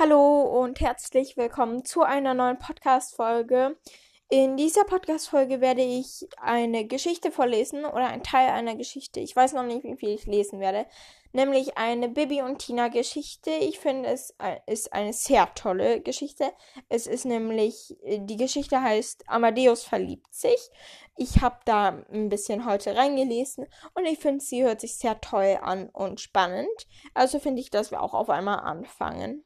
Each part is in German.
Hallo und herzlich willkommen zu einer neuen Podcast-Folge. In dieser Podcast-Folge werde ich eine Geschichte vorlesen oder ein Teil einer Geschichte. Ich weiß noch nicht, wie viel ich lesen werde. Nämlich eine Bibi und Tina Geschichte. Ich finde, es ist eine sehr tolle Geschichte. Es ist nämlich, die Geschichte heißt Amadeus verliebt sich. Ich habe da ein bisschen heute reingelesen und ich finde, sie hört sich sehr toll an und spannend. Also finde ich, dass wir auch auf einmal anfangen.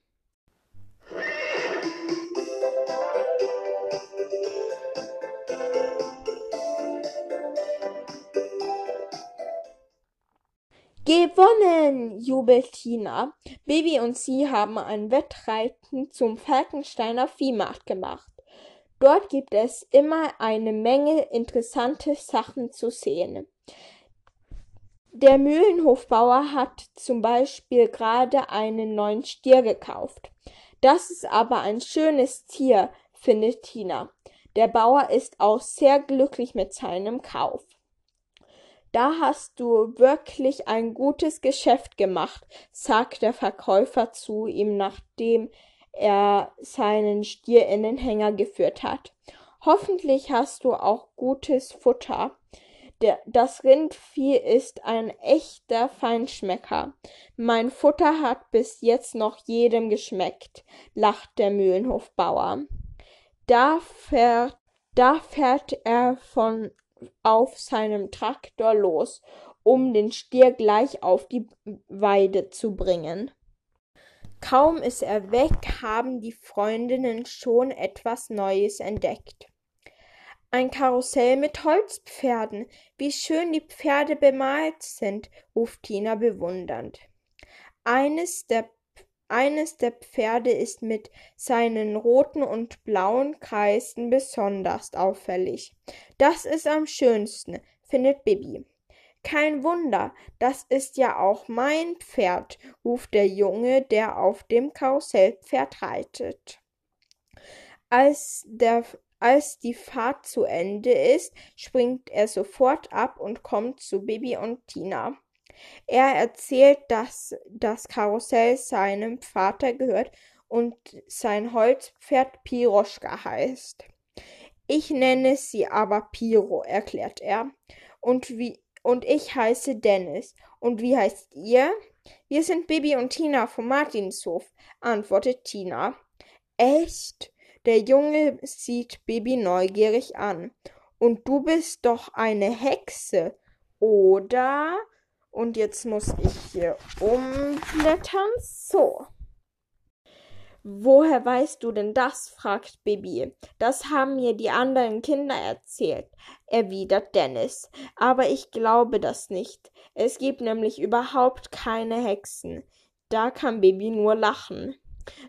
Gewonnen! jubelt Tina. Baby und sie haben ein Wettreiten zum Falkensteiner Viehmarkt gemacht. Dort gibt es immer eine Menge interessante Sachen zu sehen. Der Mühlenhofbauer hat zum Beispiel gerade einen neuen Stier gekauft. Das ist aber ein schönes Tier, findet Tina. Der Bauer ist auch sehr glücklich mit seinem Kauf. Da hast du wirklich ein gutes Geschäft gemacht, sagt der Verkäufer zu ihm, nachdem er seinen Stier in den Hänger geführt hat. Hoffentlich hast du auch gutes Futter. Der, das Rindvieh ist ein echter Feinschmecker. Mein Futter hat bis jetzt noch jedem geschmeckt, lacht der Mühlenhofbauer. Da fährt, da fährt er von auf seinem Traktor los, um den Stier gleich auf die Weide zu bringen. Kaum ist er weg, haben die Freundinnen schon etwas Neues entdeckt. Ein Karussell mit Holzpferden. Wie schön die Pferde bemalt sind, ruft Tina bewundernd. Eines der eines der Pferde ist mit seinen roten und blauen Kreisen besonders auffällig. Das ist am schönsten, findet Bibi. Kein Wunder, das ist ja auch mein Pferd, ruft der Junge, der auf dem Karussellpferd reitet. Als der als die Fahrt zu Ende ist, springt er sofort ab und kommt zu Bibi und Tina. Er erzählt, dass das Karussell seinem Vater gehört und sein Holzpferd Piroschka heißt. Ich nenne sie aber Piro, erklärt er. Und wie und ich heiße Dennis. Und wie heißt ihr? Wir sind Bibi und Tina vom Martinshof, antwortet Tina. Echt? Der Junge sieht Bibi neugierig an. Und du bist doch eine Hexe, oder? Und jetzt muss ich hier umblättern. So. Woher weißt du denn das? fragt Bibi. Das haben mir die anderen Kinder erzählt, erwidert Dennis. Aber ich glaube das nicht. Es gibt nämlich überhaupt keine Hexen. Da kann Bibi nur lachen.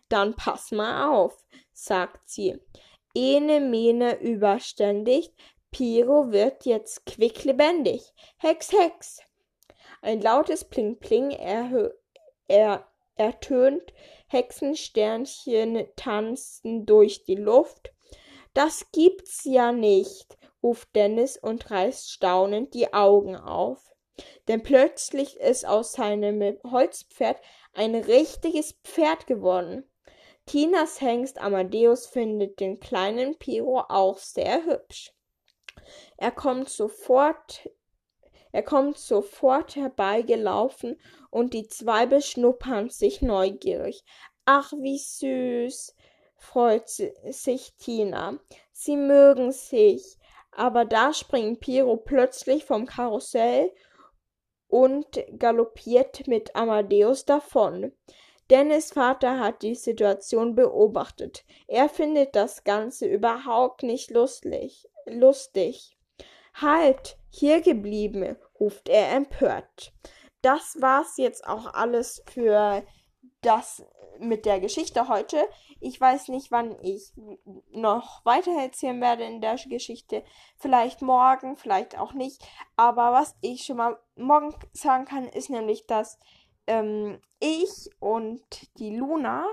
Dann pass mal auf, sagt sie. Ene mene überständig, Piro wird jetzt quicklebendig. Hex, Hex. Ein lautes Pling Pling er, er, ertönt, Hexensternchen tanzen durch die Luft. Das gibt's ja nicht, ruft Dennis und reißt staunend die Augen auf. Denn plötzlich ist aus seinem Holzpferd ein richtiges Pferd geworden. Tinas Hengst Amadeus findet den kleinen Piro auch sehr hübsch. Er kommt sofort er kommt sofort herbeigelaufen und die zwei beschnuppern sich neugierig. Ach, wie süß, freut sich Tina. Sie mögen sich. Aber da springt Piro plötzlich vom Karussell und galoppiert mit Amadeus davon. Dennis Vater hat die Situation beobachtet. Er findet das Ganze überhaupt nicht lustig. lustig. Halt, hier geblieben, ruft er empört. Das war's jetzt auch alles für das mit der Geschichte heute. Ich weiß nicht, wann ich noch weiter erzählen werde in der Geschichte. Vielleicht morgen, vielleicht auch nicht. Aber was ich schon mal morgen sagen kann, ist nämlich, dass ähm, ich und die Luna,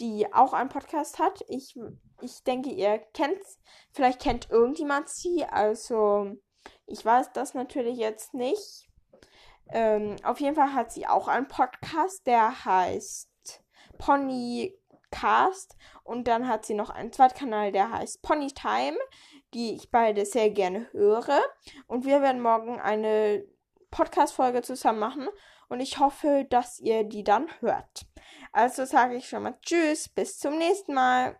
die auch einen Podcast hat, ich, ich denke, ihr kennt's. Vielleicht kennt irgendjemand sie. Also, ich weiß das natürlich jetzt nicht. Ähm, auf jeden Fall hat sie auch einen Podcast, der heißt Pony Podcast. Und dann hat sie noch einen Zweitkanal, der heißt Ponytime, die ich beide sehr gerne höre. Und wir werden morgen eine Podcast-Folge zusammen machen. Und ich hoffe, dass ihr die dann hört. Also sage ich schon mal Tschüss, bis zum nächsten Mal.